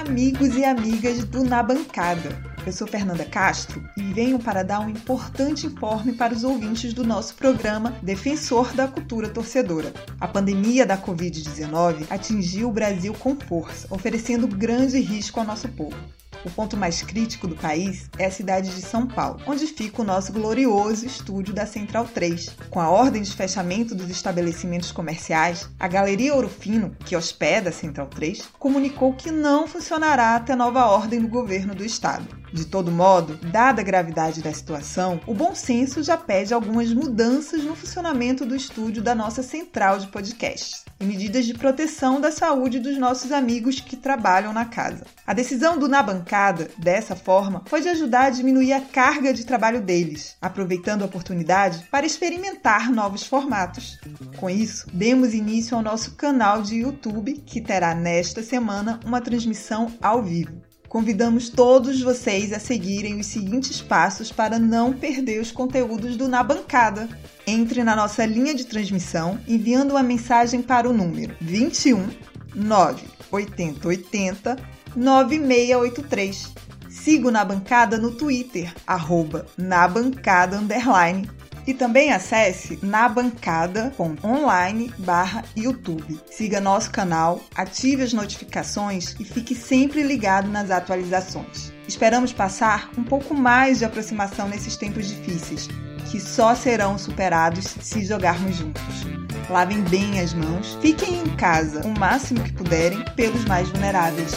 amigos e amigas do Na Bancada. Eu sou Fernanda Castro e venho para dar um importante informe para os ouvintes do nosso programa Defensor da Cultura Torcedora. A pandemia da Covid-19 atingiu o Brasil com força, oferecendo grande risco ao nosso povo. O ponto mais crítico do país é a cidade de São Paulo, onde fica o nosso glorioso estúdio da Central 3. Com a ordem de fechamento dos estabelecimentos comerciais, a Galeria Ouro Fino, que hospeda a Central 3, comunicou que não funcionará até nova ordem do governo do estado. De todo modo, dada a gravidade da situação, o bom senso já pede algumas mudanças no funcionamento do estúdio da nossa central de podcast e medidas de proteção da saúde dos nossos amigos que trabalham na casa. A decisão do Na Bancada, dessa forma, pode ajudar a diminuir a carga de trabalho deles, aproveitando a oportunidade para experimentar novos formatos. Com isso, demos início ao nosso canal de YouTube, que terá nesta semana uma transmissão ao vivo. Convidamos todos vocês a seguirem os seguintes passos para não perder os conteúdos do Na Bancada. Entre na nossa linha de transmissão enviando uma mensagem para o número 21 98080 9683. Siga o Na Bancada no Twitter, arroba na bancada underline e também acesse nabancada.online barra YouTube. Siga nosso canal, ative as notificações e fique sempre ligado nas atualizações. Esperamos passar um pouco mais de aproximação nesses tempos difíceis, que só serão superados se jogarmos juntos. Lavem bem as mãos, fiquem em casa o máximo que puderem pelos mais vulneráveis.